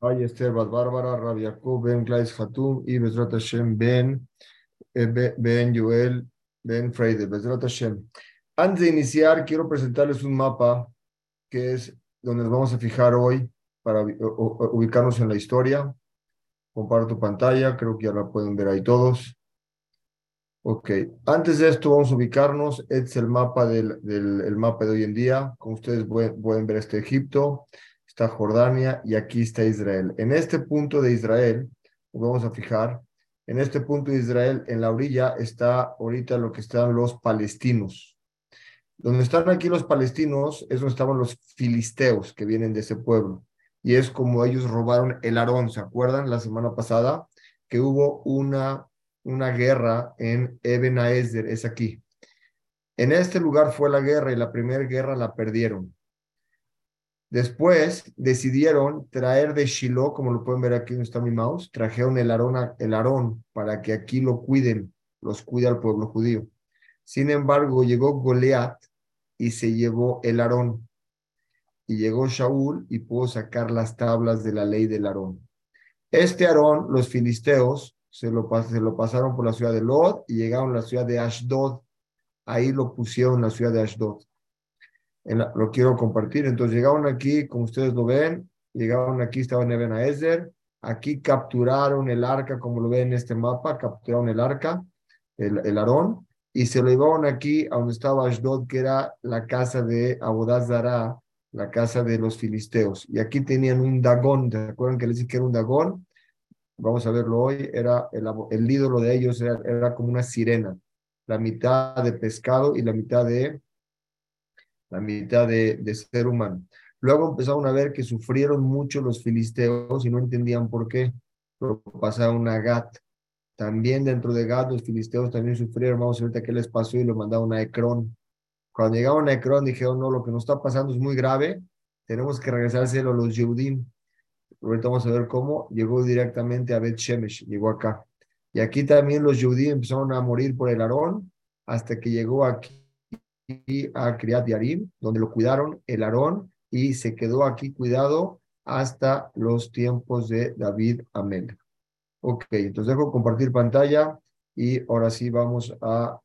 Ay Esther Bárbara, Rabbi Jacob Ben Glais y Bezrat Ben, eh, Be- Ben Ben Freide. Bezrat. Antes de iniciar, quiero presentarles un mapa que es donde nos vamos a fijar hoy para ubicarnos en la historia. Comparto pantalla, creo que ya la pueden ver ahí todos. Ok, antes de esto vamos a ubicarnos. Este es el mapa del, el mapa de hoy en día. Como ustedes pueden, ver, está Egipto, está Jordania y aquí está Israel. En este punto de Israel, vamos a fijar, en este punto de Israel, en la orilla, está ahorita lo que están los palestinos. Donde están aquí los palestinos es donde estaban los filisteos que vienen de ese pueblo. Y es como ellos robaron el Arón. ¿Se acuerdan la semana pasada? Que hubo una, una guerra en Eben Aezer, es aquí. En este lugar fue la guerra y la primera guerra la perdieron. Después decidieron traer de Shiloh, como lo pueden ver aquí donde está mi mouse, trajeron el Arón, a- el para que aquí lo cuiden, los cuida el pueblo judío. Sin embargo, llegó Goliat y se llevó el Arón. Y llegó Shaul y pudo sacar las tablas de la ley del Arón. Este Aarón, los filisteos, se lo, se lo pasaron por la ciudad de Lod y llegaron a la ciudad de Ashdod. Ahí lo pusieron en la ciudad de Ashdod. Lo quiero compartir. Entonces llegaron aquí, como ustedes lo ven, llegaron aquí, estaban en Eben Ezer. Aquí capturaron el arca, como lo ven en este mapa, capturaron el arca, el, el Aarón, y se lo llevaron aquí a donde estaba Ashdod, que era la casa de Abodazara, la casa de los filisteos. Y aquí tenían un dagón, ¿se acuerdan que les dije que era un dagón? Vamos a verlo hoy, era el, el ídolo de ellos, era, era como una sirena, la mitad de pescado y la mitad de, la mitad de, de ser humano. Luego empezaron a ver que sufrieron mucho los filisteos y no entendían por qué. Pasaron a Gat. También dentro de Gat los filisteos también sufrieron. Vamos a ver qué les pasó y lo mandaron a Ecrón. Cuando llegaron a Ecrón dijeron, no, lo que nos está pasando es muy grave, tenemos que regresárselo a los Yehudim. Ahorita vamos a ver cómo llegó directamente a Bet Shemesh, llegó acá. Y aquí también los Yehudim empezaron a morir por el Aarón hasta que llegó aquí a Kriat Yarim, donde lo cuidaron el Aarón y se quedó aquí cuidado hasta los tiempos de David Amel. Ok, entonces dejo compartir pantalla y ahora sí vamos a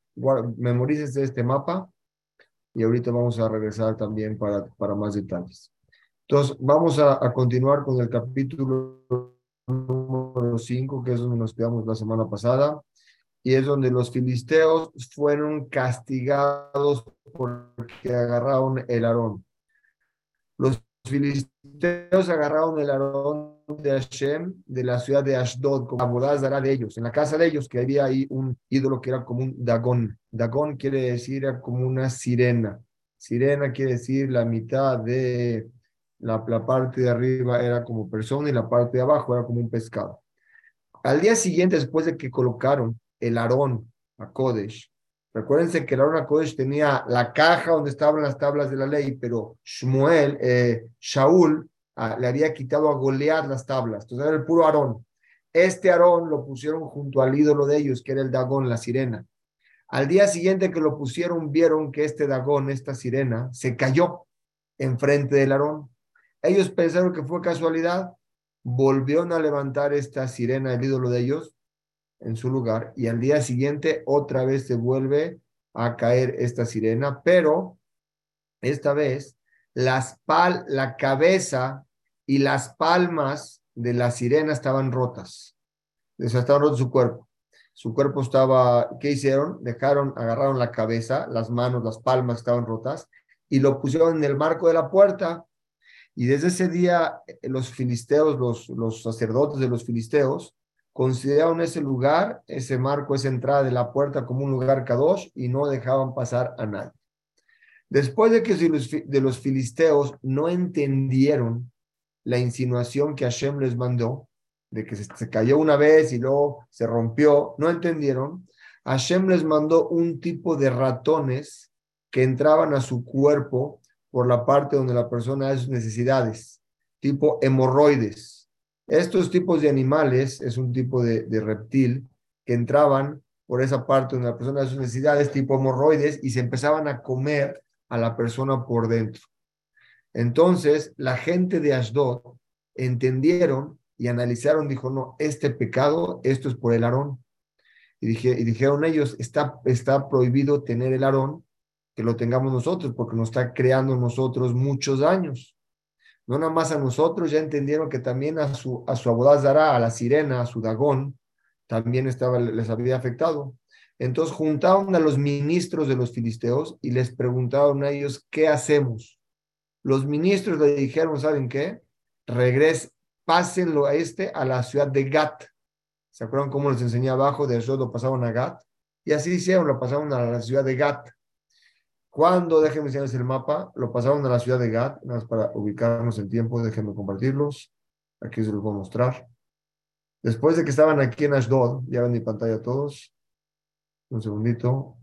memorices este mapa y ahorita vamos a regresar también para, para más detalles. Entonces, vamos a, a continuar con el capítulo número 5, que es donde nos quedamos la semana pasada, y es donde los filisteos fueron castigados porque agarraron el Aarón. Los filisteos agarraron el Aarón de Hashem de la ciudad de Ashdod, como Abodazara de ellos, en la casa de ellos, que había ahí un ídolo que era como un Dagón. Dagón quiere decir como una sirena. Sirena quiere decir la mitad de la, la parte de arriba era como persona y la parte de abajo era como un pescado. Al día siguiente, después de que colocaron el Aarón a Kodesh, recuérdense que el Aarón a Kodesh tenía la caja donde estaban las tablas de la ley, pero Shmuel, eh, Shaul, ah, le había quitado a Goliat las tablas, entonces era el puro Aarón. Este Aarón lo pusieron junto al ídolo de ellos, que era el Dagón, la sirena. Al día siguiente que lo pusieron, vieron que este Dagón, esta sirena, se cayó enfrente del Aarón. Ellos pensaron que fue casualidad, volvieron a levantar esta sirena, el ídolo de ellos, en su lugar, y al día siguiente otra vez se vuelve a caer esta sirena, pero esta vez las pal la cabeza y las palmas de la sirena estaban rotas. O sea, estaban rotos su cuerpo. Su cuerpo estaba, ¿qué hicieron? Dejaron, agarraron la cabeza, las manos, las palmas estaban rotas y lo pusieron en el marco de la puerta y desde ese día, eh, los filisteos, los, los sacerdotes de los filisteos, consideraron ese lugar, ese marco, esa entrada de la puerta como un lugar kadosh y no dejaban pasar a nadie. Después de que de los filisteos no entendieron la insinuación que Hashem les mandó, de que se cayó una vez y luego se rompió, no entendieron, Hashem les mandó un tipo de ratones que entraban a su cuerpo por la parte donde la persona hace sus necesidades, tipo hemorroides. Estos tipos de animales es un tipo de, de reptil que entraban por esa parte donde la persona hace sus necesidades, tipo hemorroides, y se empezaban a comer a la persona por dentro. Entonces, la gente de Ashdod entendieron y analizaron, dijo, no, este pecado, esto es por el Aarón. Y, y dijeron ellos, está, está prohibido tener el Aarón, que lo tengamos nosotros, porque nos está creando nosotros muchos daños. No nada más a nosotros, ya entendieron que también a su, a su a la sirena, a su dagón, también estaba, les había afectado. Entonces juntaron a los ministros de los filisteos y les preguntaron a ellos, ¿qué hacemos? Los ministros le dijeron, ¿saben qué? Regres, pásenlo a este a la ciudad de Gat. ¿Se acuerdan cómo les enseñé abajo? De eso lo pasaban a Gat. Y así hicieron, lo pasaron a la ciudad de Gat. Cuando, déjenme enseñarles el mapa, lo pasaron a la ciudad de Gat, nada más para ubicarnos en tiempo, déjenme compartirlos. Aquí se los voy a mostrar. Después de que estaban aquí en Ashdod, ya ven mi pantalla todos. Un segundito,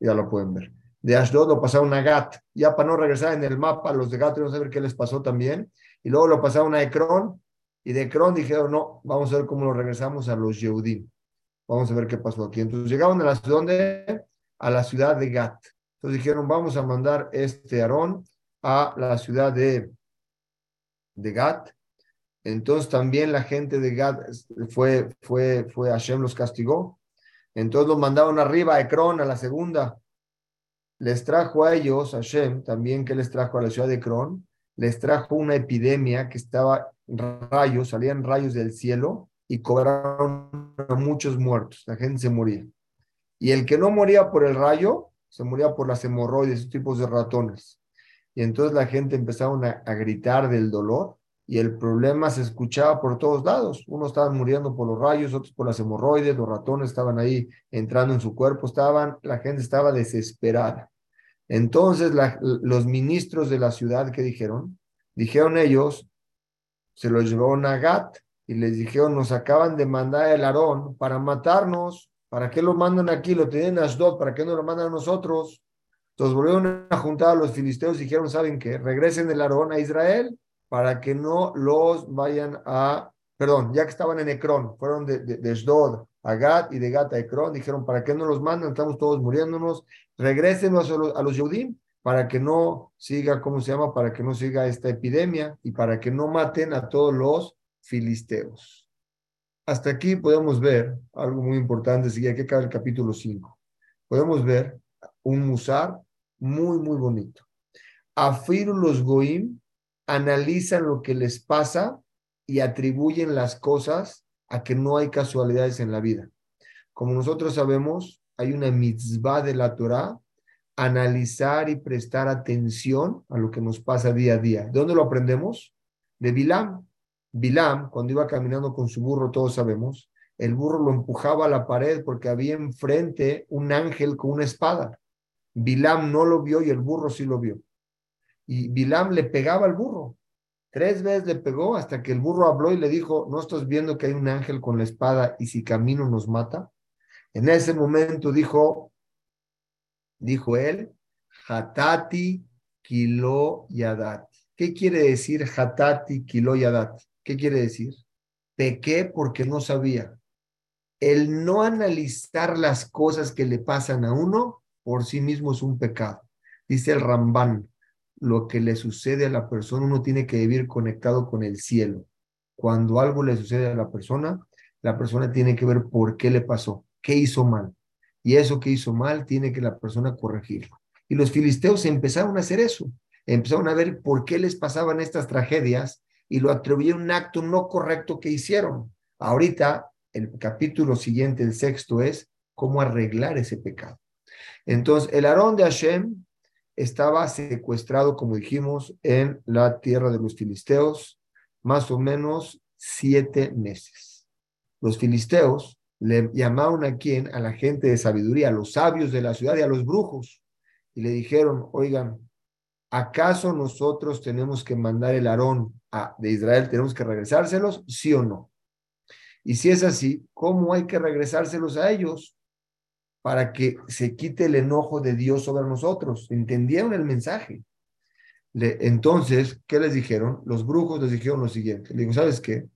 ya lo pueden ver. De Ashdod lo pasaron a Gat, ya para no regresar en el mapa, los de Gat no saber qué les pasó también. Y luego lo pasaron a Ekron, y de Ekron dijeron, no, vamos a ver cómo lo regresamos a los Yehudim. Vamos a ver qué pasó aquí. Entonces llegaron a la ciudad de, a la ciudad de Gat. Entonces dijeron, vamos a mandar este Aarón a la ciudad de, de Gat. Entonces también la gente de Gat fue, fue, fue, Hashem los castigó. Entonces los mandaron arriba a Ekron, a la segunda. Les trajo a ellos, Hashem, también que les trajo a la ciudad de Ekron, les trajo una epidemia que estaba rayos, salían rayos del cielo y cobraron muchos muertos. La gente se moría. Y el que no moría por el rayo, se moría por las hemorroides, tipos de ratones. Y entonces la gente empezaron a, gritar del dolor y el problema se escuchaba por todos lados. Unos estaban muriendo por los rayos, otros por las hemorroides, los ratones estaban ahí entrando en su cuerpo, estaban, la gente estaba desesperada. Entonces los ministros de la ciudad, ¿qué dijeron? Dijeron ellos, se los llevaron a Gat y les dijeron, nos acaban de mandar el Aarón para matarnos. ¿Para qué lo mandan aquí? Lo tienen Ashdod, ¿para qué no lo mandan a nosotros? Entonces volvieron a juntar a los filisteos y dijeron, ¿saben qué? Regresen el Aarón a Israel para que no los vayan a, perdón, ya que estaban en Ecrón, fueron de, de, a Gat y de Gat a Ecrón, dijeron, ¿para qué no los mandan? Estamos todos muriéndonos, regrésenos a los, a los Yehudim para que no siga, ¿cómo se llama? Para que no siga esta epidemia y para que no maten a todos los filisteos. Hasta aquí podemos ver algo muy importante, sigue aquí acaba el capítulo 5. Podemos ver un musar muy, muy bonito. Afir los goim analizan lo que les pasa y atribuyen las cosas a que no hay casualidades en la vida. Como nosotros sabemos, hay una mitzvah de la Torah analizar y prestar atención a lo que nos pasa día a día. ¿De dónde lo aprendemos? De Bilam. Bilam, cuando iba caminando con su burro, todos sabemos, el burro lo empujaba a la pared porque había enfrente un ángel con una espada. Bilam no lo vio y el burro sí lo vio. Y Bilam le pegaba al burro. Tres veces le pegó hasta que el burro habló y le dijo, ¿no estás viendo que hay un ángel con la espada y si camino nos mata? En ese momento dijo, dijo él, Hatati Kilo Yadat. ¿Qué quiere decir Hatati Kilo Yadat? ¿Qué quiere decir? Pequé porque no sabía. El no analizar las cosas que le pasan a uno por sí mismo es un pecado. Dice el Ramban, lo que le sucede a la persona, uno tiene que vivir conectado con el cielo. Cuando algo le sucede a la persona, la persona tiene que ver por qué le pasó, qué hizo mal. Y eso que hizo mal tiene que la persona corregirlo. Y los filisteos empezaron a hacer eso. Empezaron a ver por qué les pasaban estas tragedias y lo atribuyeron a un acto no correcto que hicieron. Ahorita, el capítulo siguiente, el sexto, es cómo arreglar ese pecado. Entonces, el Aarón de Hashem estaba secuestrado, como dijimos, en la tierra de los filisteos, más o menos siete meses. Los filisteos le llamaron a quien, a la gente de sabiduría, a los sabios de la ciudad y a los brujos, y le dijeron, oigan, ¿acaso nosotros tenemos que mandar el Aarón a, de Israel, tenemos que regresárselos, sí o no? Y si es así, ¿cómo hay que regresárselos a ellos para que se quite el enojo de Dios sobre nosotros? ¿Entendieron el mensaje? Entonces, ¿qué les dijeron? Los brujos les dijeron lo siguiente. Le digo, ¿sabes qué?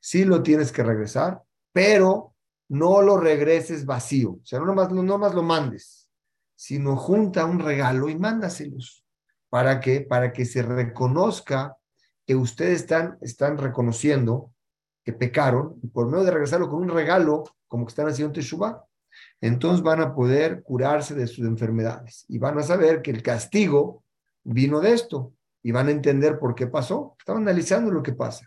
Sí lo tienes que regresar, pero no lo regreses vacío, o sea, no nomás lo mandes, sino junta un regalo y mándaselos ¿Para qué? Para que se reconozca que ustedes están, están reconociendo que pecaron y por medio de regresarlo con un regalo, como que están haciendo Teshuvah, entonces van a poder curarse de sus enfermedades y van a saber que el castigo vino de esto y van a entender por qué pasó. Estaban analizando lo que pasa.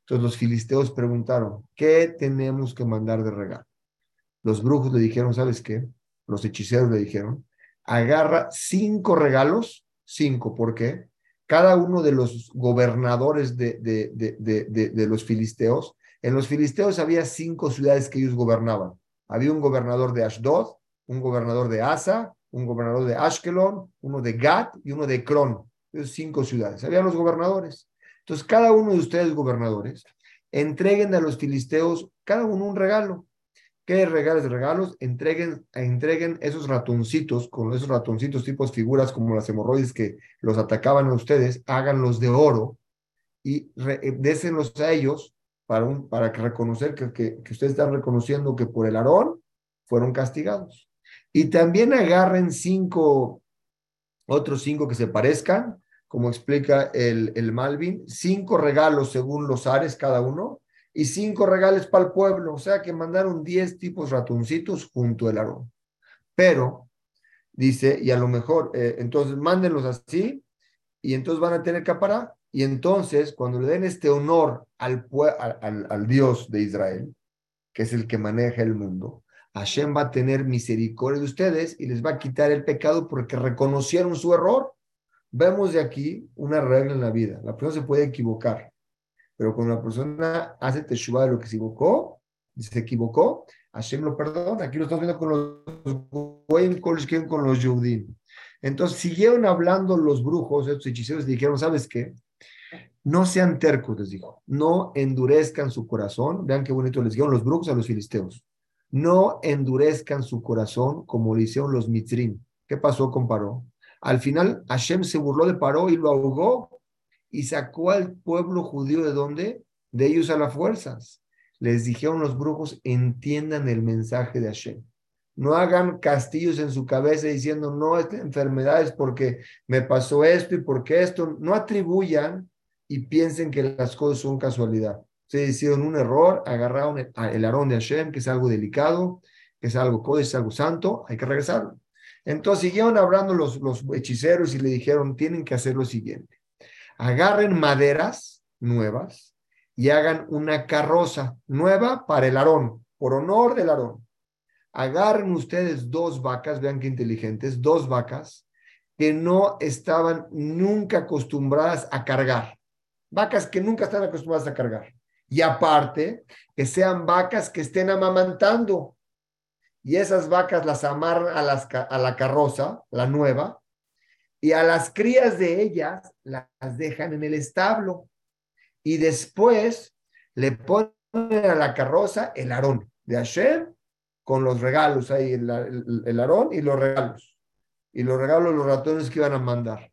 Entonces los filisteos preguntaron, ¿qué tenemos que mandar de regalo? Los brujos le dijeron, ¿sabes qué? Los hechiceros le dijeron, agarra cinco regalos, cinco, ¿por qué? Cada uno de los gobernadores de, de, de, de, los filisteos, en los filisteos había cinco ciudades que ellos gobernaban. Había un gobernador de Ashdod, un gobernador de Asa, un gobernador de Ashkelon, uno de Gat y uno de Kron. Esos cinco ciudades. Habían los gobernadores. Entonces, cada uno de ustedes, gobernadores, entreguen a los filisteos cada uno un regalo. ¿Qué regalos de regalos? Entreguen, entreguen esos ratoncitos, con esos ratoncitos tipos figuras como las hemorroides que los atacaban a ustedes, háganlos de oro y eh, désenlos a ellos para, un, para que reconocer que, que, que ustedes están reconociendo que por el Aarón fueron castigados. Y también agarren cinco, otros cinco que se parezcan, como explica el, el Malvin, cinco regalos según los ares cada uno, y cinco regales para el pueblo, o sea que mandaron diez tipos ratoncitos junto al Aarón. Pero, dice, y a lo mejor, eh, entonces mándenlos así, y entonces van a tener que parar. Y entonces, cuando le den este honor al, al, al Dios de Israel, que es el que maneja el mundo, Hashem va a tener misericordia de ustedes y les va a quitar el pecado porque reconocieron su error. Vemos de aquí una regla en la vida. La persona se puede equivocar, pero cuando una persona hace teshuva de lo que se equivocó, se equivocó, Hashem lo perdona. Aquí lo estamos viendo con los con los Yehudim. Entonces siguieron hablando los brujos, estos hechiceros, y dijeron, ¿sabes qué? No sean tercos, les dijo. No endurezcan su corazón. Vean qué bonito les dijeron los brujos a los filisteos. No endurezcan su corazón como lo hicieron los mitrim. ¿Qué pasó con Paró? Al final, Hashem se burló de Paró y lo ahogó y sacó al pueblo judío de dónde? De ellos a las fuerzas. Les dijeron los brujos, entiendan el mensaje de Hashem. No hagan castillos en su cabeza diciendo, no, esta enfermedad es porque me pasó esto y porque esto. No atribuyan y piensen que las cosas son casualidad. Se hicieron un error, agarraron el, el arón de Hashem, que es algo delicado, que es algo código, es algo santo, hay que regresarlo. Entonces siguieron hablando los hechiceros y le dijeron, tienen que hacer lo siguiente agarren maderas nuevas y hagan una carroza nueva para el Aarón, por honor del Aarón. Agarren ustedes dos vacas, vean qué inteligentes, dos vacas que no estaban nunca acostumbradas a cargar. Vacas que nunca están acostumbradas a cargar. Y aparte, que sean vacas que estén amamantando. Y esas vacas las amarran a, las, a la carroza, la nueva, y a las crías de ellas las dejan en el establo y después le ponen a la carroza el arón de Hashem con los regalos ahí, el, arón y los regalos. Y los regalos, los ratones que iban a mandar.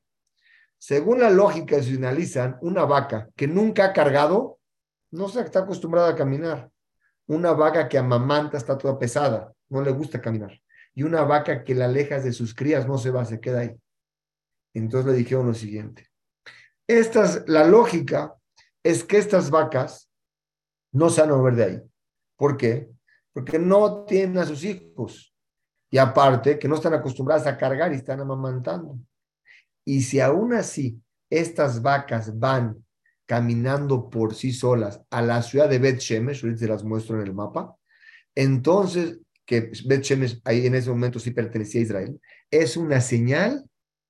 Según la lógica, si una vaca que nunca ha cargado, no se está acostumbrada a caminar. Una vaca que amamanta está toda pesada, no le gusta caminar. Y una vaca que la alejas de sus crías no se va, se queda ahí. Entonces le dijeron lo siguiente. Estas, la lógica es que estas vacas no se van a mover de ahí. ¿Por qué? Porque no tienen a sus hijos. Y aparte, que no están acostumbradas a cargar y están amamantando. Y si aún así estas vacas van caminando por sí solas a la ciudad de Bet Shemesh, ahorita se las muestro en el mapa, entonces, que Bet Shemesh ahí en ese momento sí pertenecía a Israel, es una señal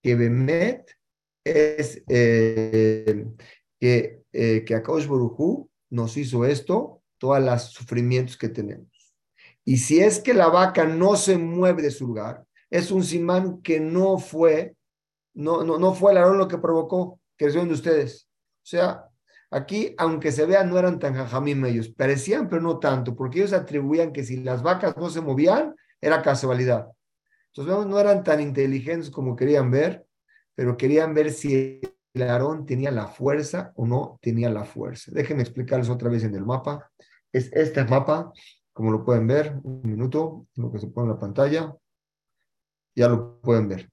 que Bemet es eh, que, eh, que Akaosh nos hizo esto, todos los sufrimientos que tenemos. Y si es que la vaca no se mueve de su lugar, es un simán que no fue, no, no, no fue el arón lo que provocó que de ustedes. O sea, aquí, aunque se vean, no eran tan jajamim ellos, parecían, pero no tanto, porque ellos atribuían que si las vacas no se movían, era casualidad. Entonces, no eran tan inteligentes como querían ver, pero querían ver si el Aarón tenía la fuerza o no tenía la fuerza. Déjenme explicarles otra vez en el mapa. Es este mapa, como lo pueden ver, un minuto, lo que se pone en la pantalla, ya lo pueden ver.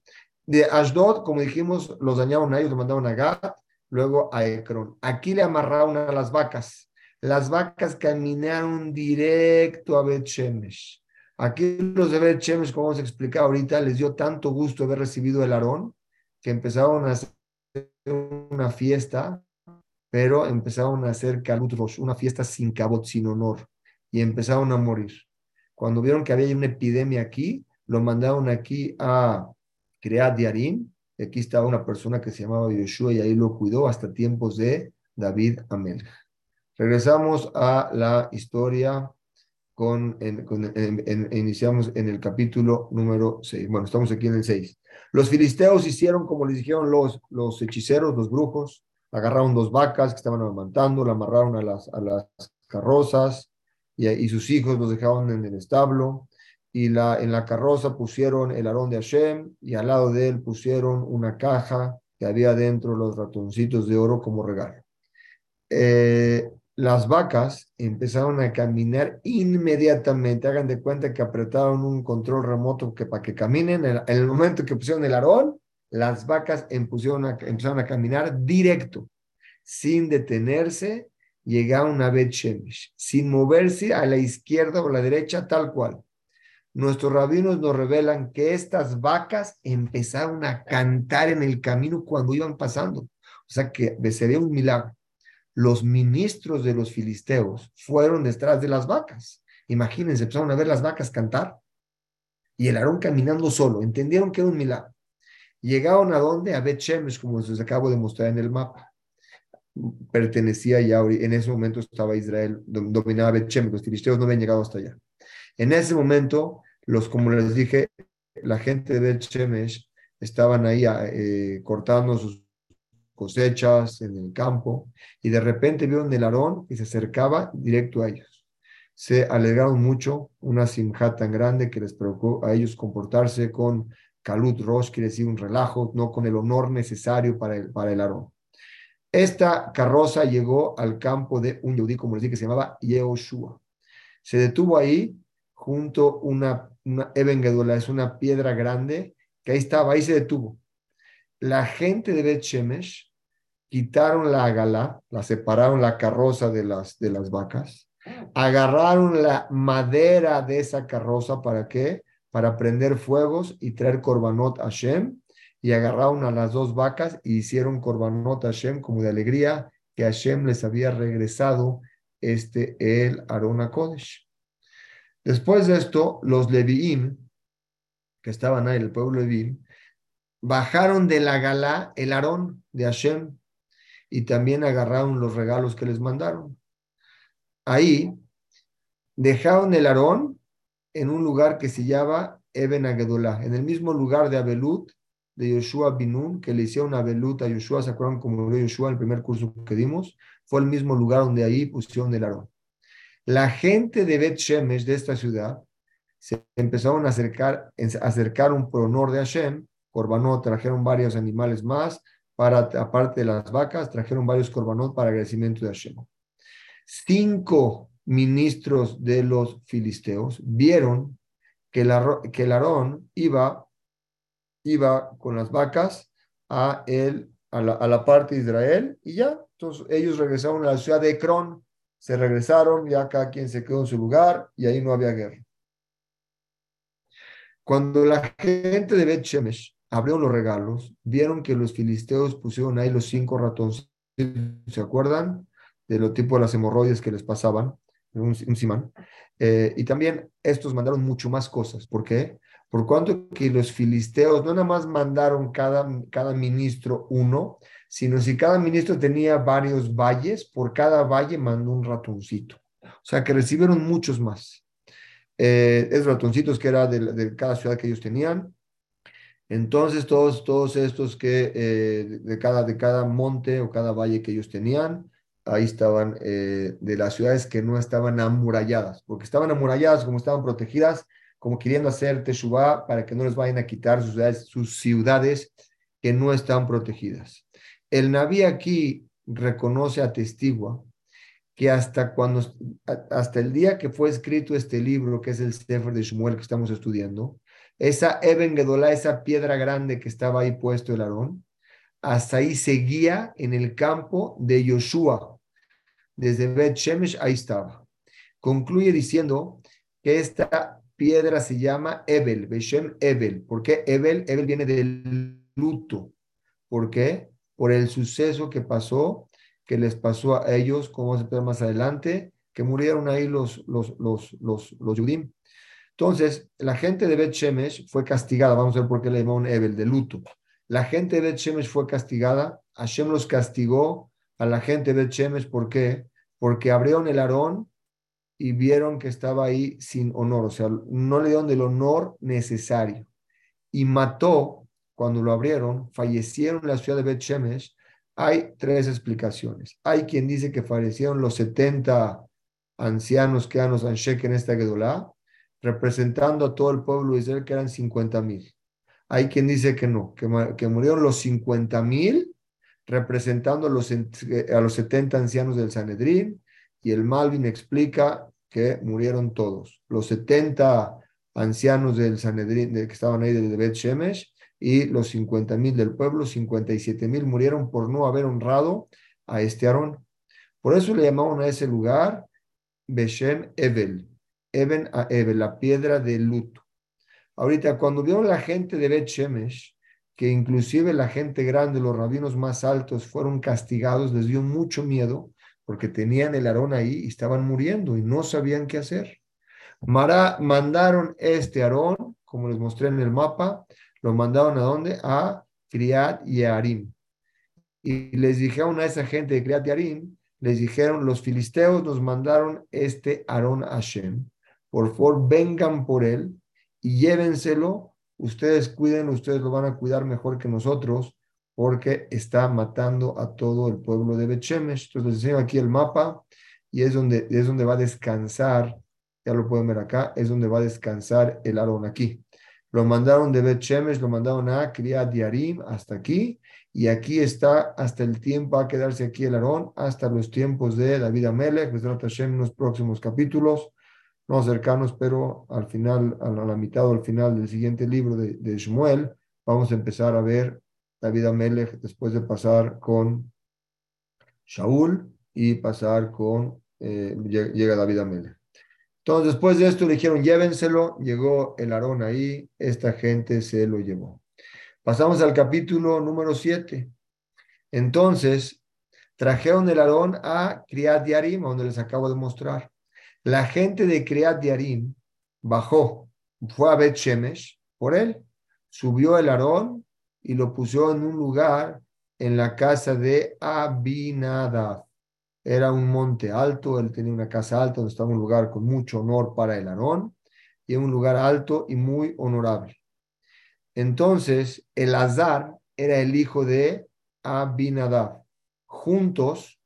De Ashdod, como dijimos, los dañaron a ellos, lo mandaron a Gat, luego a Ekron. Aquí le amarraron a las vacas. Las vacas caminaron directo a Bet Shemesh. Aquí los de Bet como vamos a explicar ahorita, les dio tanto gusto haber recibido el Aarón que empezaron a hacer una fiesta, pero empezaron a hacer Kalut Rosh, una fiesta sin cabot, sin honor, y empezaron a morir. Cuando vieron que había una epidemia aquí, lo mandaron aquí a Creat Yarim. Aquí estaba una persona que se llamaba Yoshua y ahí lo cuidó hasta tiempos de David Amel. Regresamos a la historia con, iniciamos en el capítulo número 6. Bueno, estamos aquí en el 6. Los filisteos hicieron como les dijeron los, los hechiceros, los brujos, agarraron dos vacas que estaban amamantando, la amarraron a las, a las carrozas y, y sus hijos los dejaron en el establo y la, en la carroza pusieron el arón de Hashem y al lado de él pusieron una caja que había dentro los ratoncitos de oro como regalo. Eh, las vacas empezaron a caminar inmediatamente. Hagan de cuenta que apretaron un control remoto que para que caminen. En el momento que pusieron el arón, las vacas empezaron a, empezaron a caminar directo, sin detenerse. Llegaron a Bet Shemesh, sin moverse a la izquierda o a la derecha, tal cual. Nuestros rabinos nos revelan que estas vacas empezaron a cantar en el camino cuando iban pasando. O sea que se ve un milagro los ministros de los filisteos fueron detrás de las vacas. Imagínense, empezaron a ver las vacas cantar y el Aarón caminando solo. Entendieron que era un milagro. Llegaron a donde? A Bet Shemesh, como les acabo de mostrar en el mapa. Pertenecía ya, en ese momento estaba Israel, dominaba Bet Shemesh, los filisteos no habían llegado hasta allá. En ese momento, los, como les dije, la gente de Bet Shemesh estaban ahí eh, cortando sus cosechas, en el campo, y de repente vieron el Aarón y se acercaba directo a ellos. Se alegraron mucho, una simjat tan grande que les provocó a ellos comportarse con Kalut Rosh, quiere decir un relajo, no con el honor necesario para el, para el Aarón. Esta carroza llegó al campo de un yudí, como les dije, que se llamaba Yehoshua. Se detuvo ahí junto una, una Eben es una piedra grande que ahí estaba, ahí se detuvo. La gente de Bet Shemesh quitaron la agala, la separaron la carroza de las, de las vacas, agarraron la madera de esa carroza, ¿para qué? Para prender fuegos y traer korbanot a Hashem, y agarraron a las dos vacas y hicieron korbanot a Hashem como de alegría que Hashem les había regresado este, el Arona Kodesh. Después de esto, los Leviim, que estaban ahí, el pueblo Leviim, bajaron de la gala el Aarón de Hashem y también agarraron los regalos que les mandaron. Ahí dejaron el Aarón en un lugar que se llama Eben Agedolá, en el mismo lugar de Abelut, de Yoshua Binun, que le hicieron Abelut a Yoshua, ¿se acuerdan cómo murió Yoshua en el primer curso que dimos? Fue el mismo lugar donde ahí pusieron el Aarón. La gente de Bet Shemesh, de esta ciudad, se empezaron a acercar, por honor de Hashem, Corbanot, trajeron varios animales más, para, aparte de las vacas, trajeron varios corbanot para agradecimiento de Hashem. Cinco ministros de los filisteos vieron que, el Aarón iba, iba con las vacas a, a la parte de Israel y ya. Entonces ellos regresaron a la ciudad de Ecrón, se regresaron, ya cada quien se quedó en su lugar y ahí no había guerra. Cuando la gente de Bet Shemesh abrieron los regalos, vieron que los filisteos pusieron ahí los cinco ratones, ¿se acuerdan? De lo tipo de las hemorroides que les pasaban, un, un simán. Eh, y también estos mandaron mucho más cosas. ¿Por qué? Por cuanto que los filisteos no nada más mandaron cada, cada ministro uno, sino si cada ministro tenía varios valles, por cada valle mandó un ratoncito. O sea que recibieron muchos más. Eh, esos ratoncitos que era de, de cada ciudad que ellos tenían, entonces, todos, todos estos que eh, de, cada, de cada monte o cada valle que ellos tenían, ahí estaban eh, de las ciudades que no estaban amuralladas, porque estaban amuralladas, como estaban protegidas, como queriendo hacer Teshuvah para que no les vayan a quitar sus ciudades, sus ciudades que no están protegidas. El Naví aquí reconoce, atestigua que hasta cuando, hasta el día que fue escrito este libro, que es el Sefer de Shmuel que estamos estudiando, esa Eben Gedolá, esa piedra grande que estaba ahí puesto el Aarón, hasta ahí seguía en el campo de Yoshua. Desde Bet Shemesh, ahí estaba. Concluye diciendo que esta piedra se llama Ebel, Beshem Ebel. ¿Por qué Ebel? Ebel viene del luto. ¿Por qué? Por el suceso que pasó, que les pasó a ellos, como se ve más adelante, que murieron ahí los, los, los, los, los Yudim. Entonces, la gente de Bet Shemesh fue castigada. Vamos a ver por qué le llamaron Ebel, de luto. La gente de Bet Shemesh fue castigada. Hashem los castigó a la gente de Bet Shemesh. ¿Por qué? Porque abrieron el arón y vieron que estaba ahí sin honor. O sea, no le dieron del honor necesario. Y mató, cuando lo abrieron, fallecieron en la ciudad de Bet Shemesh. Hay tres explicaciones. Hay quien dice que fallecieron los 70 ancianos que eran los Anshek en esta Gedolá representando a todo el pueblo de Israel, que eran 50 mil. Hay quien dice que no, que, que murieron los 50 mil, representando a los, a los 70 ancianos del Sanedrín, y el Malvin explica que murieron todos, los 70 ancianos del Sanedrín que estaban ahí de Bet Shemesh, y los 50 mil del pueblo, 57 mil murieron por no haber honrado a este Aarón. Por eso le llamaron a ese lugar Beshem Evel, Eben a Eben, la piedra de luto. Ahorita, cuando vio la gente de Bet Shemesh, que inclusive la gente grande, los rabinos más altos, fueron castigados, les dio mucho miedo, porque tenían el arón ahí y estaban muriendo y no sabían qué hacer. Mara, mandaron este arón, como les mostré en el mapa, lo mandaron a dónde? A Criat y Arim. Y les dijeron a esa gente de Criat y Arim, les dijeron, los filisteos nos mandaron este Aarón Hashem por favor vengan por él y llévenselo, ustedes cuiden, ustedes lo van a cuidar mejor que nosotros, porque está matando a todo el pueblo de Bechemesh. Entonces les enseño aquí el mapa y es donde, es donde va a descansar, ya lo pueden ver acá, es donde va a descansar el Aarón aquí. Lo mandaron de Bechemesh, lo mandaron a Kriat Yarim hasta aquí, y aquí está hasta el tiempo, a quedarse aquí el Aarón, hasta los tiempos de David Amelech, los próximos capítulos no cercanos, pero al final, a la mitad o al final del siguiente libro de, de vamos a empezar a ver David Amelech después de pasar con Shaul y pasar con, eh, llega David Amelech. Entonces, después de esto le dijeron, llévenselo, llegó el Aarón ahí, esta gente se lo llevó. Pasamos al capítulo número 7. Entonces, trajeron el Aarón a Criat Yarim, donde les acabo de mostrar. La gente de Kriat Yarim bajó, fue a Bet Shemesh por él, subió el Aarón y lo puso en un lugar en la casa de Abinadab. Era un monte alto, él tenía una casa alta donde estaba un lugar con mucho honor para el Aarón y un lugar alto y muy honorable. Entonces, el Azar era el hijo de Abinadab. Juntos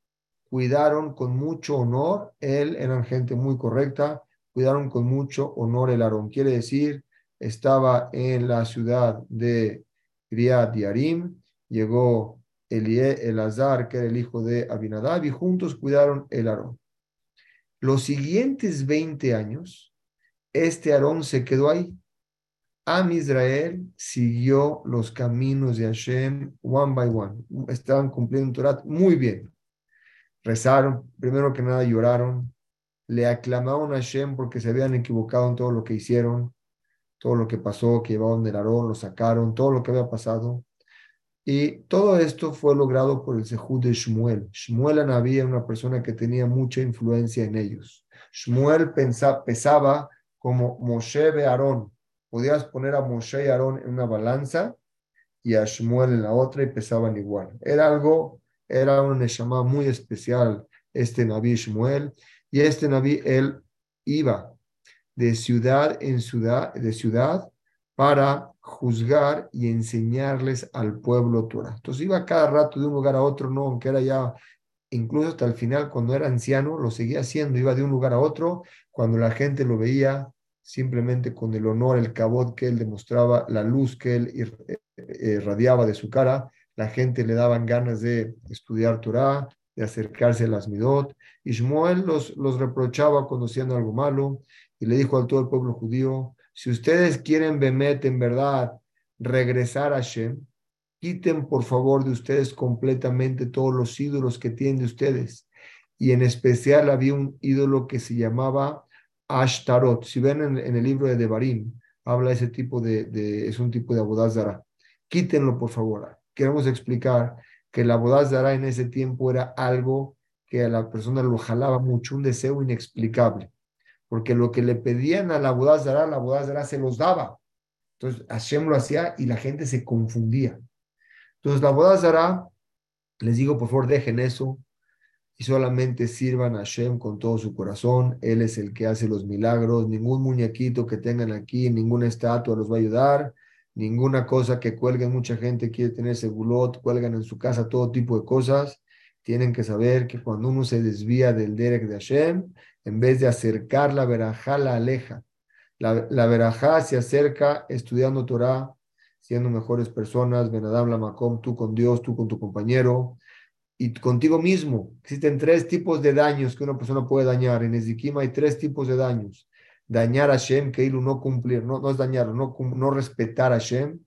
cuidaron con mucho honor, él eran gente muy correcta, cuidaron con mucho honor el Aarón. Quiere decir, estaba en la ciudad de Criat Yarim, llegó el Azar, que era el hijo de Abinadab, y juntos cuidaron el Aarón. Los siguientes 20 años, este Aarón se quedó ahí. Am Israel siguió los caminos de Hashem one by one. Estaban cumpliendo un Torah muy bien rezaron, primero que nada lloraron, le aclamaron a Hashem porque se habían equivocado en todo lo que hicieron, todo lo que pasó, que llevaron del Aarón, lo sacaron, todo lo que había pasado. Y todo esto fue logrado por el Sehud de Shmuel. Shmuel Anabí era una persona que tenía mucha influencia en ellos. Shmuel pesaba como Moshe de Aarón. Podías poner a Moshe y Aarón en una balanza y a Shmuel en la otra y pesaban igual. Era algo era un Neshama muy especial, este Naví Shmuel, y este Naví, él iba de ciudad en ciudad, de ciudad para juzgar y enseñarles al pueblo Torah. Entonces iba cada rato de un lugar a otro, no, aunque era ya, incluso hasta el final, cuando era anciano, lo seguía haciendo, iba de un lugar a otro, cuando la gente lo veía, simplemente con el honor, el cabot que él demostraba, la luz que él irradiaba de su cara, la gente le daban ganas de estudiar Torah, de acercarse a las midot. Y Shmuel los, los reprochaba cuando hacían algo malo y le dijo a todo el pueblo judío, si ustedes quieren Bemet en verdad regresar a Shem, quiten por favor de ustedes completamente todos los ídolos que tienen de ustedes. Y en especial había un ídolo que se llamaba Ashtarot. Si ven en, el libro de Devarim, habla ese tipo de, es un tipo de abodazara. Quítenlo por favor. Queremos explicar que la abodazara en ese tiempo era algo que a la persona lo jalaba mucho, un deseo inexplicable. Porque lo que le pedían a la abodazara, la abodazara se los daba. Entonces Hashem lo hacía y la gente se confundía. Entonces la abodazara, les digo por favor dejen eso, y solamente sirvan a Hashem con todo su corazón. Él es el que hace los milagros. Ningún muñequito que tengan aquí, ninguna estatua los va a ayudar. Ninguna cosa que cuelguen. Mucha gente quiere tener segulot, cuelgan en su casa todo tipo de cosas. Tienen que saber que cuando uno se desvía del derek de Hashem, en vez de acercar la verajá, la aleja. La, la verajá se acerca estudiando Torah, siendo mejores personas. Benadam la Makom, tú con Dios, tú con tu compañero y contigo mismo. Existen tres tipos de daños que una persona puede dañar. En Ezequiel hay tres tipos de daños. Dañar a Hashem, que no cumplir, no, no es dañar, no, no respetar a Hashem,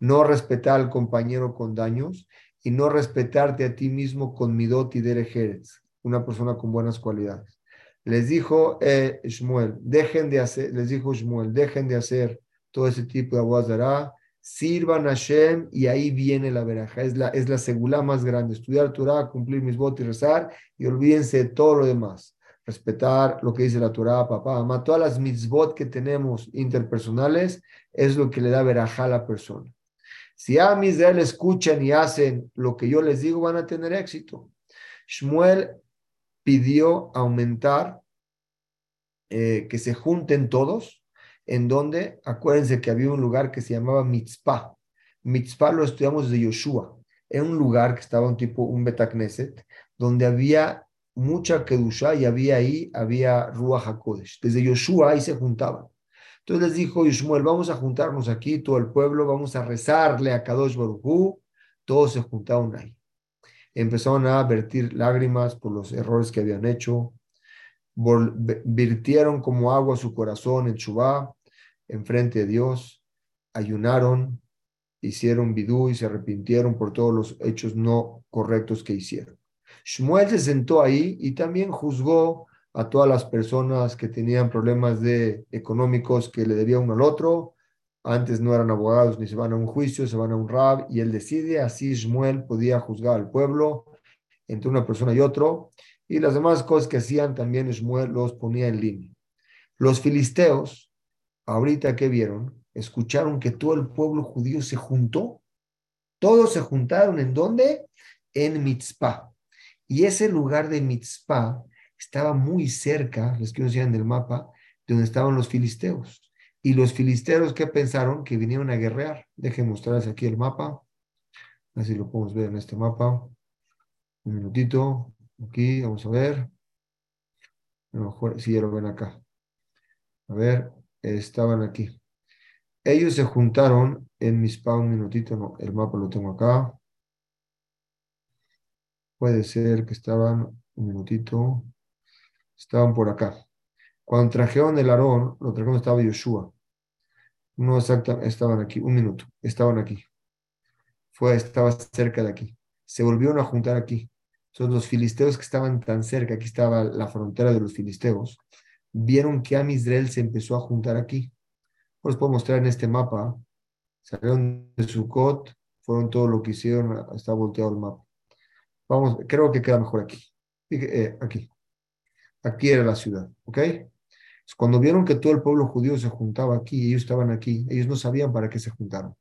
no respetar al compañero con daños y no respetarte a ti mismo con midot y derejeres, una persona con buenas cualidades. Les dijo eh, Shmuel, dejen de hacer, les dijo Shmuel, dejen de hacer todo ese tipo de aguazará, sirvan a Hashem y ahí viene la veraja. Es la, es la segula más grande. Estudiar Torah, cumplir mis votos y rezar y olvídense de todo lo demás. Respetar lo que dice la Torah, papá, mamá. Todas las mitzvot que tenemos interpersonales es lo que le da veraja a la persona. Si a Israel escuchan y hacen lo que yo les digo, van a tener éxito. Shmuel pidió aumentar, eh, que se junten todos en donde, acuérdense que había un lugar que se llamaba Mitzpah. Mitzpah lo estudiamos de Yoshua. Era un lugar que estaba un tipo, un Betacneset, donde había mucha Kedusha y había ahí, había Ruach HaKodesh. Desde Yoshua ahí se juntaban. Entonces les dijo Yishmuel, vamos a juntarnos aquí, todo el pueblo, vamos a rezarle a Kadosh Baruch Todos se juntaron ahí. Empezaron a vertir lágrimas por los errores que habían hecho, virtieron como agua su corazón en Chubá, enfrente de Dios, ayunaron, hicieron bidú y se arrepintieron por todos los hechos no correctos que hicieron. Shmuel se sentó ahí y también juzgó a todas las personas que tenían problemas de económicos que le debía uno al otro. Antes no eran abogados ni se van a un juicio, se van a un rab y él decide. Así Shmuel podía juzgar al pueblo entre una persona y otro y las demás cosas que hacían también Shmuel los ponía en línea. Los filisteos, ahorita que vieron, escucharon que todo el pueblo judío se juntó. Todos se juntaron en dónde? En Mitzpah. Y ese lugar de Mitzpah estaba muy cerca, les quiero decir en el mapa, de donde estaban los filisteos. Y los filisteos, ¿qué pensaron? Que vinieron a guerrear. Dejen mostrarles aquí el mapa. Así lo podemos ver en este mapa. Un minutito. Aquí, vamos a ver. A lo mejor, si ya lo ven acá. A ver, estaban aquí. Ellos se juntaron en mis pa un minutito, no, el mapa lo tengo acá. Puede ser que estaban, un minutito, estaban por acá. Cuando trajeron el Aarón, lo trajeron estaba Yoshua. No exactamente, estaban aquí, un minuto, estaban aquí. Fue, estaba cerca de aquí. Se volvieron a juntar aquí. Son los filisteos que estaban tan cerca, aquí estaba la frontera de los filisteos, vieron que Am Israel se empezó a juntar aquí. Os puedo mostrar en este mapa. Salieron de Sukkot, fueron todo lo que hicieron, está volteado el mapa. Vamos, creo que queda mejor aquí. Eh, aquí. Aquí era la ciudad, ¿ok? Cuando vieron que todo el pueblo judío se juntaba aquí, ellos estaban aquí, ellos no sabían para qué se juntaron.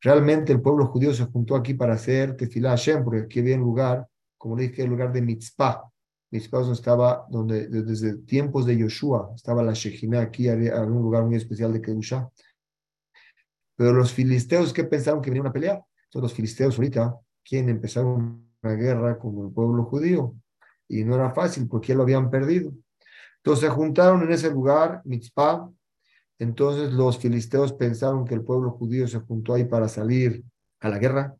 Realmente el pueblo judío se juntó aquí para hacer Tefilá Hashem, porque aquí había un lugar como le dije, el lugar de Mitzpah. Mitzpah estaba donde desde tiempos de Yoshua estaba la Shejina, aquí había un lugar muy especial de Kedusha. Pero los filisteos, ¿qué pensaron que venían a pelear? Entonces los filisteos ahorita quieren empezar una guerra con el pueblo judío. Y no era fácil porque ya lo habían perdido. Entonces se juntaron en ese lugar, Mitzpah. Entonces los filisteos pensaron que el pueblo judío se juntó ahí para salir a la guerra.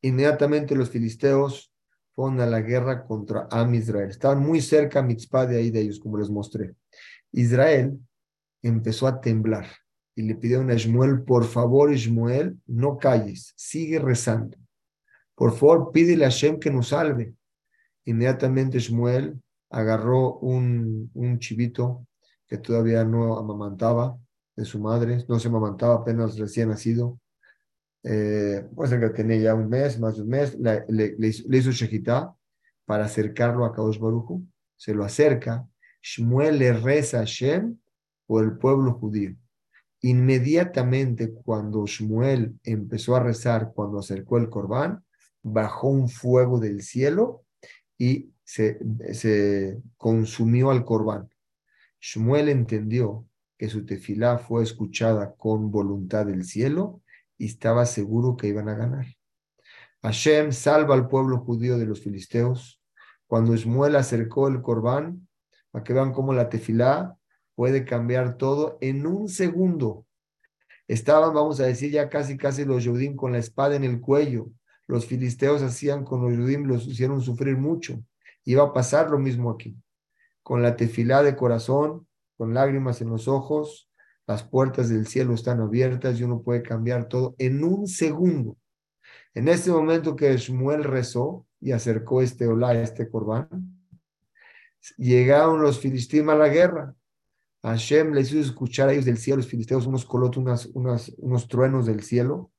Inmediatamente los filisteos fueron a la guerra contra Am Israel. Estaban muy cerca Mitzpah de ahí de ellos, como les mostré. Israel empezó a temblar. y le pidieron a Shmuel, por favor, Shmuel, no calles, sigue rezando. Por favor, pídele a Hashem que nos salve. Inmediatamente Shmuel agarró un, un chivito que todavía no amamantaba de su madre, no se amamantaba apenas recién nacido. Eh, pues que tenía ya un mes, más de un mes, le, le, hizo shejitá para acercarlo a Kadosh Baruchu, se lo acerca, Shmuel le reza a Hashem por el pueblo judío. Inmediatamente cuando Shmuel empezó a rezar, cuando acercó el corbán, bajó un fuego del cielo y se, se consumió al corbán. Shmuel entendió que su tefilá fue escuchada con voluntad del cielo y estaba seguro que iban a ganar. Hashem salva al pueblo judío de los filisteos. Cuando Shmuel acercó el corbán, para que vean cómo la tefilá puede cambiar todo en un segundo. Estaban, vamos a decir, ya casi, casi los Yehudim con la espada en el cuello. Los filisteos hacían con los Yehudim, los hicieron sufrir mucho. Iba a pasar lo mismo aquí. Con la tefilá de corazón, con lágrimas en los ojos, las puertas del cielo están abiertas y uno puede cambiar todo en un segundo. En este momento que Shmuel rezó y acercó este olá, este corbán, llegaron los filisteos a la guerra. Hashem les hizo escuchar a ellos del cielo, los filisteos, unos colotos, unas, unos truenos del cielo,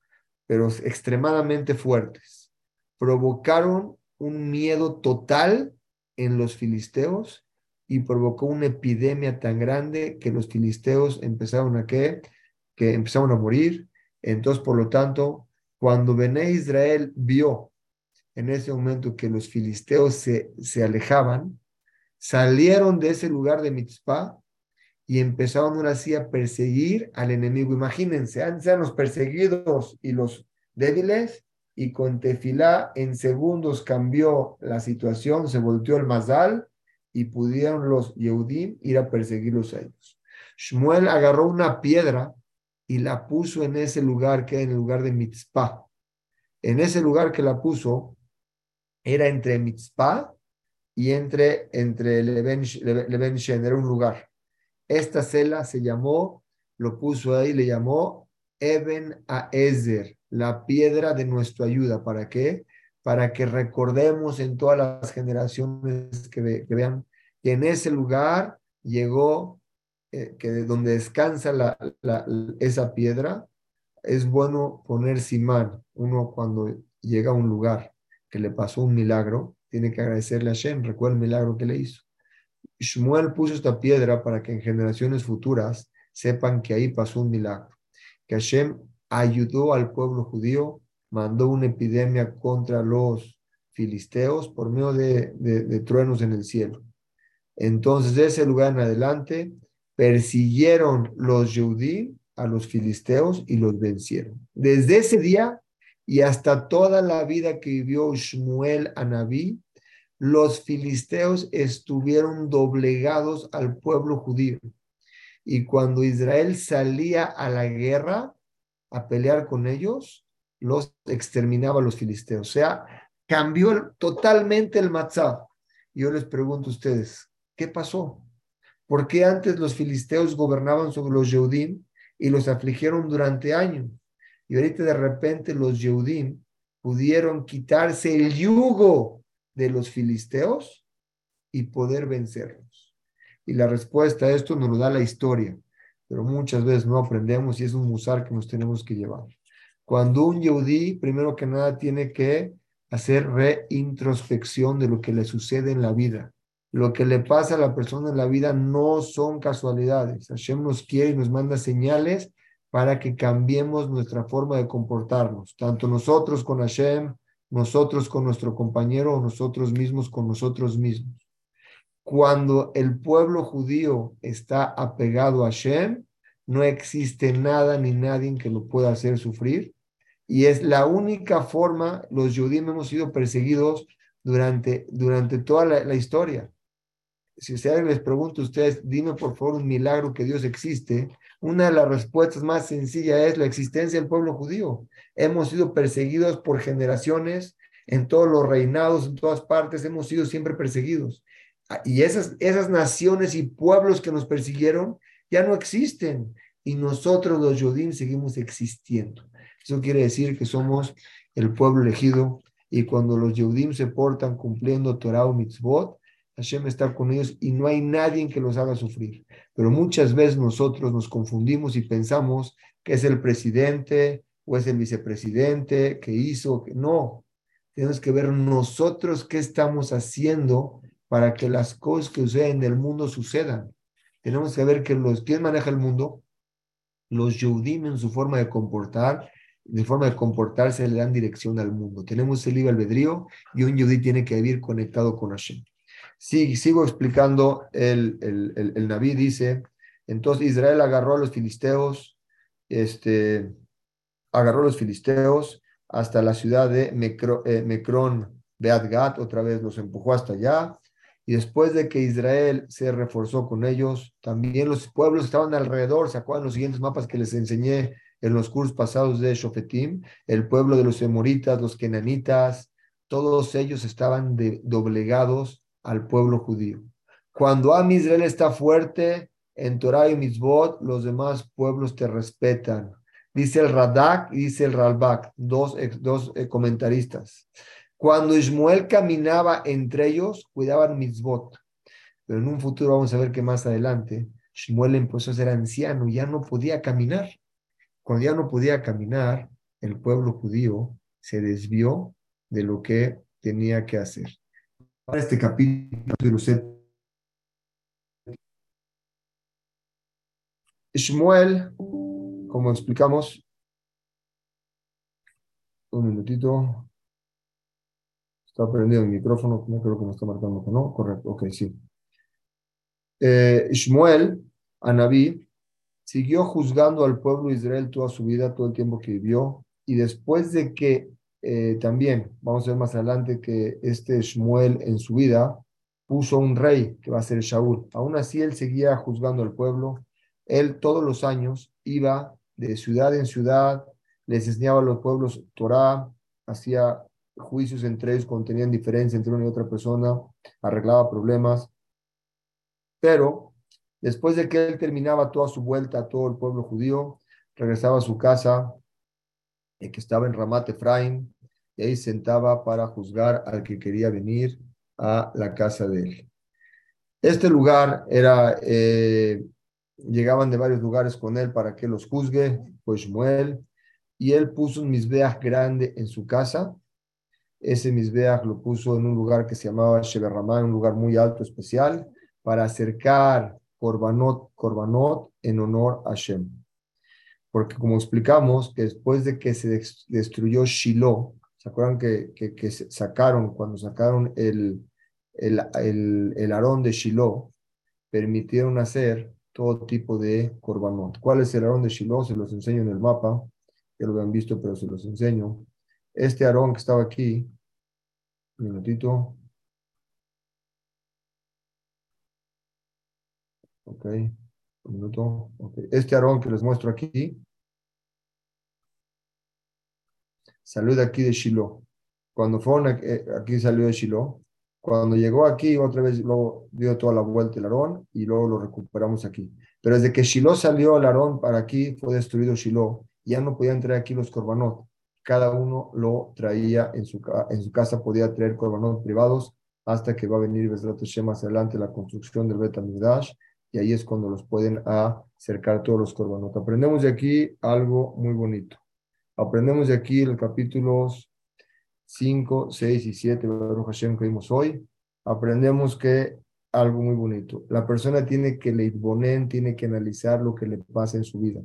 pero extremadamente fuertes. Provocaron un miedo total en los filisteos y provocó una epidemia tan grande que los filisteos empezaron a que, que empezaron a morir. Entonces, por lo tanto, cuando Bené Israel vio en ese momento que los filisteos se, se alejaban, salieron de ese lugar de Mitzpah y empezaron ahora sí a perseguir al enemigo. Imagínense, eran los perseguidos y los débiles, y con Tefilá en segundos cambió la situación, se volteó el Mazal y pudieron los Yehudim ir a perseguirlos a ellos. Shmuel agarró una piedra y la puso en ese lugar que era en el lugar de Mitzpah. En ese lugar que la puso era entre Mitzpah y entre, entre era un lugar. Esta cela se llamó, lo puso ahí, le llamó Eben Aezer, la piedra de nuestra ayuda. ¿Para qué? Para que recordemos en todas las generaciones que, vean que en ese lugar llegó, eh, que de donde descansa esa piedra, es bueno poner simán. Uno cuando llega a un lugar que le pasó un milagro, tiene que agradecerle a Shem, recuerda el milagro que le hizo. Shmuel puso esta piedra para que en generaciones futuras sepan que ahí pasó un milagro, que Hashem ayudó al pueblo judío, mandó una epidemia contra los filisteos por medio de, truenos en el cielo. Entonces, de ese lugar en adelante, persiguieron los judíos a los filisteos y los vencieron. Desde ese día y hasta toda la vida que vivió Shmuel Anabí, los filisteos estuvieron doblegados al pueblo judío. Y cuando Israel salía a la guerra a pelear con ellos, los exterminaba a los filisteos. O sea, cambió totalmente el matzah. Yo les pregunto a ustedes, ¿qué pasó? ¿Por qué antes los filisteos gobernaban sobre los Yehudim y los afligieron durante años? Y ahorita de repente los Yehudim pudieron quitarse el yugo de los filisteos y poder vencerlos. Y la respuesta a esto nos lo da la historia, pero muchas veces no aprendemos y es un musar que nos tenemos que llevar. Cuando un yehudí, primero que nada, tiene que hacer reintrospección de lo que le sucede en la vida. Lo que le pasa a la persona en la vida no son casualidades. Hashem nos quiere y nos manda señales para que cambiemos nuestra forma de comportarnos, tanto nosotros con Hashem, nosotros con nuestro compañero o nosotros mismos con nosotros mismos. Cuando el pueblo judío está apegado a Shem, no existe nada ni nadie que lo pueda hacer sufrir. Y es la única forma, los judíos hemos sido perseguidos durante, durante toda la, historia. Si ustedes les pregunto a ustedes, dime por favor un milagro que Dios existe, una de las respuestas más sencillas es la existencia del pueblo judío. Hemos sido perseguidos por generaciones, en todos los reinados, en todas partes, hemos sido siempre perseguidos. Ah, y esas, esas naciones y pueblos que nos persiguieron ya no existen. y nosotros los Yodim seguimos existiendo. Eso quiere decir que somos el pueblo elegido y cuando los Yehudim se portan cumpliendo Torah o mitzvot, Hashem está con ellos y no hay nadie que los haga sufrir. Pero muchas veces nosotros nos confundimos y pensamos que es el presidente o es el vicepresidente que hizo, que no. Tenemos que ver nosotros qué estamos haciendo para que las cosas que suceden en el mundo sucedan. Tenemos que ver que los, ¿quién maneja el mundo? Los Yehudim en su forma de comportar de forma de comportarse le dan dirección al mundo. Tenemos el libre albedrío y un yudí tiene que vivir conectado con Hashem. Sigo explicando, el, el, el, Naví dice, entonces Israel agarró a los filisteos, este, agarró a los filisteos hasta la ciudad de Mecro, eh, Mecrón, Beat otra vez los empujó hasta allá, y después de que Israel se reforzó con ellos, también los pueblos que estaban alrededor, ¿se acuerdan los siguientes mapas que les enseñé en los cursos pasados de Shofetim, el pueblo de los Emoritas, los Kenanitas, todos ellos estaban doblegados al pueblo judío. Cuando Am Israel está fuerte en Torah y Mitzvot, los demás pueblos te respetan. Dice el Radak y dice el Ralbak, dos, dos eh, comentaristas. Cuando Ismael caminaba entre ellos, cuidaban Mitzvot. Pero en un futuro vamos a ver que más adelante, Shmuel empezó a ser anciano, ya no podía caminar. Cuando ya no podía caminar, el pueblo judío se desvió de lo que tenía que hacer. Para este capítulo, Shmuel, como explicamos, un minutito. Está prendido el micrófono, no creo que me está marcando no. Correcto, ok, sí. Eh, Shmuel, Anabí, siguió juzgando al pueblo de Israel toda su vida, todo el tiempo que vivió, y después de que eh, también, vamos a ver más adelante que este Shmuel en su vida puso un rey que va a ser Shaul. Aún así, él seguía juzgando al pueblo. Él todos los años iba de ciudad en ciudad, les enseñaba a los pueblos Torah, hacía juicios entre ellos cuando tenían diferencia entre una y otra persona, arreglaba problemas. Pero Después de que él terminaba toda su vuelta a todo el pueblo judío, regresaba a su casa, eh, que estaba en Ramat Efraim, y ahí sentaba para juzgar al que quería venir a la casa de él. Este lugar era, eh, llegaban de varios lugares con él para que los juzgue, pues Shmuel, y él puso un misbeach grande en su casa. Ese misbeach lo puso en un lugar que se llamaba Sheberramá, un lugar muy alto, especial, para acercar Corbanot, Corbanot en honor a Shem. Porque como explicamos, que después de que se destruyó Shiloh, ¿se acuerdan que, que, sacaron, cuando sacaron el, el, el, el arón de Shiloh, permitieron hacer todo tipo de Corbanot. ¿Cuál es el arón de Shiloh? Se los enseño en el mapa, ya lo habían visto, pero se los enseño. Este arón que estaba aquí, un minutito, Ok, un minuto. Este Aarón que les muestro aquí, salió de aquí de Shiloh. Cuando fueron eh, aquí, salió de Shiloh. Cuando llegó aquí, otra vez luego dio toda la vuelta el Aarón y luego lo recuperamos aquí. Pero desde que Shiloh salió el Aarón para aquí, fue destruido Shiloh. Ya no podían traer aquí los corbanot. Cada uno lo traía en su, en su casa, podía traer corbanot privados hasta que va a venir Besrat más adelante la construcción del Bet y ahí es cuando los pueden acercar todos los corbanos. Aprendemos de aquí algo muy bonito. Aprendemos de aquí los capítulos 5, 6 y 7, Hashem, que vimos hoy. Aprendemos que algo muy bonito. La persona tiene que leitbonen, tiene que analizar lo que le pasa en su vida.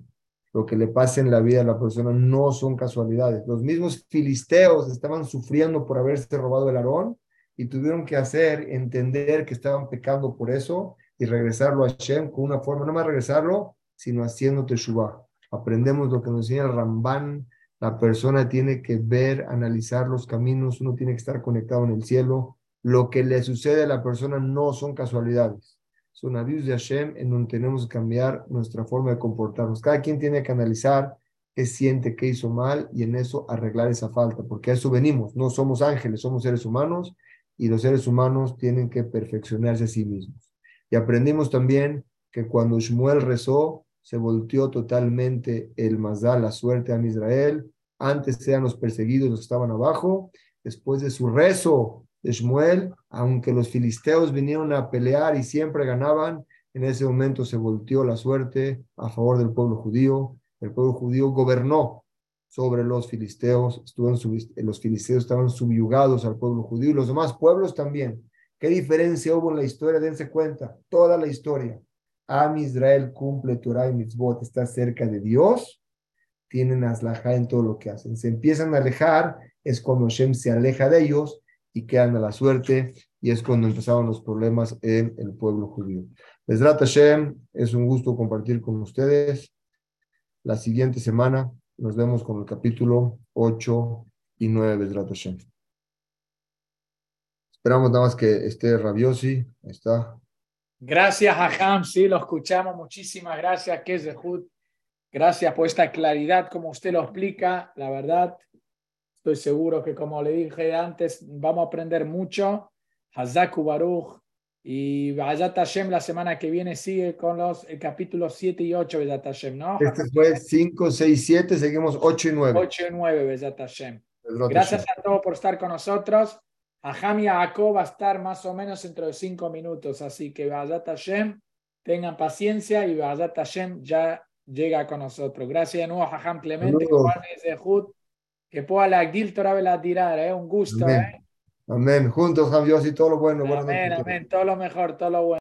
Lo que le pasa en la vida a la persona no son casualidades. Los mismos filisteos estaban sufriendo por haberse robado el arón y tuvieron que hacer entender que estaban pecando por eso y regresarlo a Hashem con una forma, no más regresarlo, sino haciendo Teshuvah. Aprendemos lo que nos enseña el Ramban, la persona tiene que ver, analizar los caminos, uno tiene que estar conectado en el cielo. Lo que le sucede a la persona no son casualidades, son avisos de Hashem en donde tenemos que cambiar nuestra forma de comportarnos. Cada quien tiene que analizar qué siente, qué hizo mal y en eso arreglar esa falta, porque a eso venimos. No somos ángeles, somos seres humanos y los seres humanos tienen que perfeccionarse a sí mismos. Y aprendimos también que cuando Shmuel rezó, se volteó totalmente el Mazal, la suerte a Israel. Antes eran los perseguidos los que estaban abajo. Después de su rezo de Shmuel, aunque los filisteos vinieron a pelear y siempre ganaban, en ese momento se volteó la suerte a favor del pueblo judío. El pueblo judío gobernó sobre los filisteos, los filisteos estaban subyugados al pueblo judío y los demás pueblos también. ¿Qué diferencia hubo en la historia? Dense cuenta, toda la historia. Am Israel cumple Torah y mitzvot, está cerca de Dios, tienen aslajá en todo lo que hacen. Se empiezan a alejar, es cuando Hashem se aleja de ellos y quedan a la suerte, y es cuando empezaron los problemas en el pueblo judío. Besrat Hashem, es un gusto compartir con ustedes. La siguiente semana nos vemos con el capítulo 8 y 9 Besrat Hashem. Esperamos nada más que esté Rabiosi. Está. Gracias, Ham. Sí, lo escuchamos. Muchísimas gracias, Kezehut. Gracias por esta claridad, como usted lo explica. La verdad, estoy seguro que, como le dije antes, vamos a aprender mucho. Hazaku Baruch. Y Vayat Hashem la semana que viene sigue con los el capítulo 7 y 8, Vayat Hashem, ¿no? Este fue 5, 6, 7, seguimos 8 y 9. 8 y 9, Vayat Hashem. Gracias a todos por estar con nosotros. Aham Jacob va a estar más o menos dentro de cinco minutos, así que Vazat Hashem, tengan paciencia y Vazat Hashem ya llega con nosotros. Gracias de nuevo, Aham Clemente, que pueda la Gdil Torah tirar, ¿eh? un gusto. Amén. ¿eh? Amén. Juntos, Dios y todo lo bueno. Amén, amén. Todo lo mejor, todo lo bueno.